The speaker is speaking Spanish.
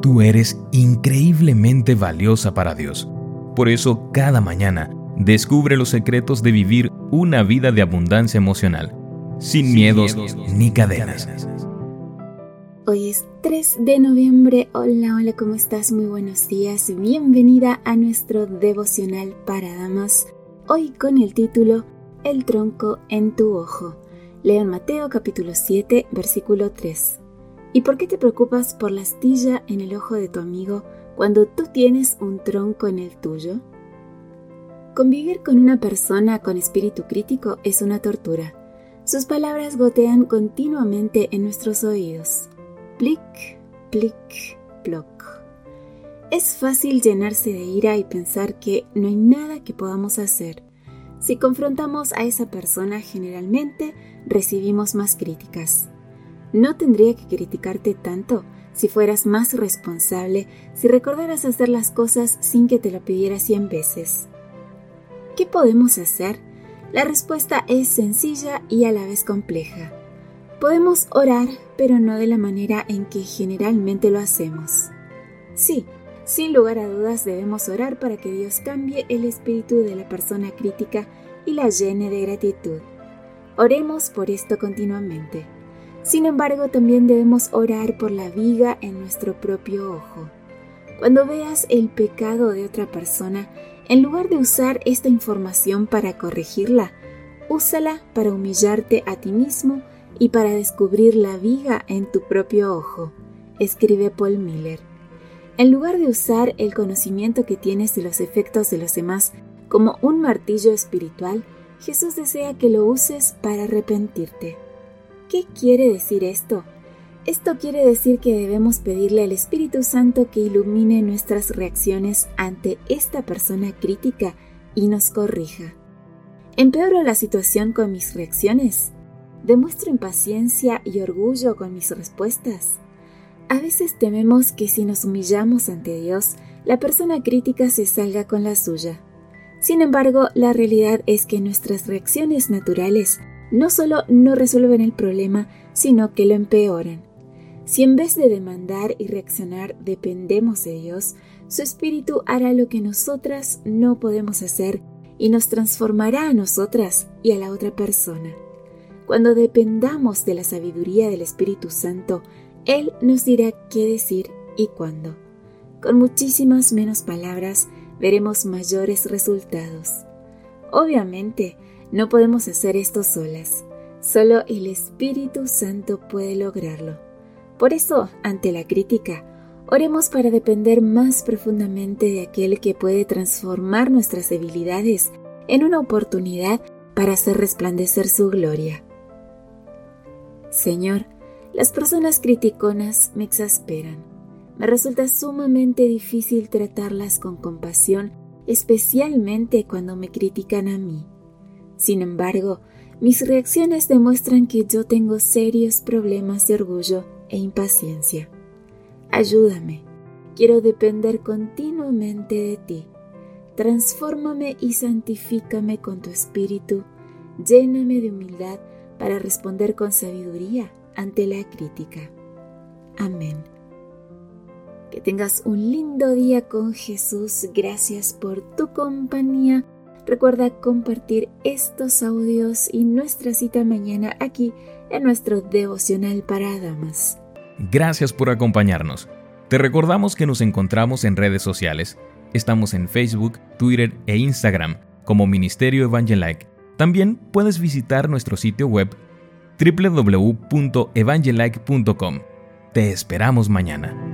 Tú eres increíblemente valiosa para Dios. Por eso, cada mañana, descubre los secretos de vivir una vida de abundancia emocional, sin, miedos, ni cadenas. Hoy es 3 de noviembre. Hola, hola, ¿cómo estás? Muy buenos días. Bienvenida a nuestro devocional para damas. Hoy con el título El tronco en tu ojo. Leo en Mateo capítulo 7, versículo 3. ¿Y por qué te preocupas por la astilla en el ojo de tu amigo cuando tú tienes un tronco en el tuyo? Convivir con una persona con espíritu crítico es una tortura. Sus palabras gotean continuamente en nuestros oídos. Plic, plic, ploc. Es fácil llenarse de ira y pensar que no hay nada que podamos hacer. Si confrontamos a esa persona, generalmente recibimos más críticas. No tendría que criticarte tanto si fueras más responsable, si recordaras hacer las cosas sin que te lo pidiera cien veces. ¿Qué podemos hacer? La respuesta es sencilla y a la vez compleja. Podemos orar, pero no de la manera en que generalmente lo hacemos. Sí, sin lugar a dudas debemos orar para que Dios cambie el espíritu de la persona crítica y la llene de gratitud. Oremos por esto continuamente. Sin embargo, también debemos orar por la viga en nuestro propio ojo. Cuando veas el pecado de otra persona, en lugar de usar esta información para corregirla, úsala para humillarte a ti mismo y para descubrir la viga en tu propio ojo, escribe Paul Miller. En lugar de usar el conocimiento que tienes de los efectos de los demás como un martillo espiritual, Jesús desea que lo uses para arrepentirte. ¿Qué quiere decir esto? Esto quiere decir que debemos pedirle al Espíritu Santo que ilumine nuestras reacciones ante esta persona crítica y nos corrija. ¿Empeoro la situación con mis reacciones? ¿Demuestro impaciencia y orgullo con mis respuestas? A veces tememos que si nos humillamos ante Dios, la persona crítica se salga con la suya. Sin embargo, la realidad es que nuestras reacciones naturales no solo no resuelven el problema, sino que lo empeoran. Si en vez de demandar y reaccionar dependemos de Dios, su Espíritu hará lo que nosotras no podemos hacer y nos transformará a nosotras y a la otra persona. Cuando dependamos de la sabiduría del Espíritu Santo, Él nos dirá qué decir y cuándo. Con muchísimas menos palabras veremos mayores resultados. Obviamente, no podemos hacer esto solas. Solo el Espíritu Santo puede lograrlo. Por eso, ante la crítica, oremos para depender más profundamente de aquel que puede transformar nuestras debilidades en una oportunidad para hacer resplandecer su gloria. Señor, las personas criticonas me exasperan. Me resulta sumamente difícil tratarlas con compasión, especialmente cuando me critican a mí. Sin embargo, mis reacciones demuestran que yo tengo serios problemas de orgullo e impaciencia. Ayúdame, quiero depender continuamente de ti. Transfórmame y santifícame con tu espíritu, lléname de humildad para responder con sabiduría ante la crítica. Amén. Que tengas un lindo día con Jesús. Gracias por tu compañía Recuerda compartir estos audios y nuestra cita mañana aquí en nuestro devocional para damas. Gracias por acompañarnos. Te recordamos que nos encontramos en redes sociales. Estamos en Facebook, Twitter e Instagram como Ministerio Evangelike. También puedes visitar nuestro sitio web www.evangelike.com. Te esperamos mañana.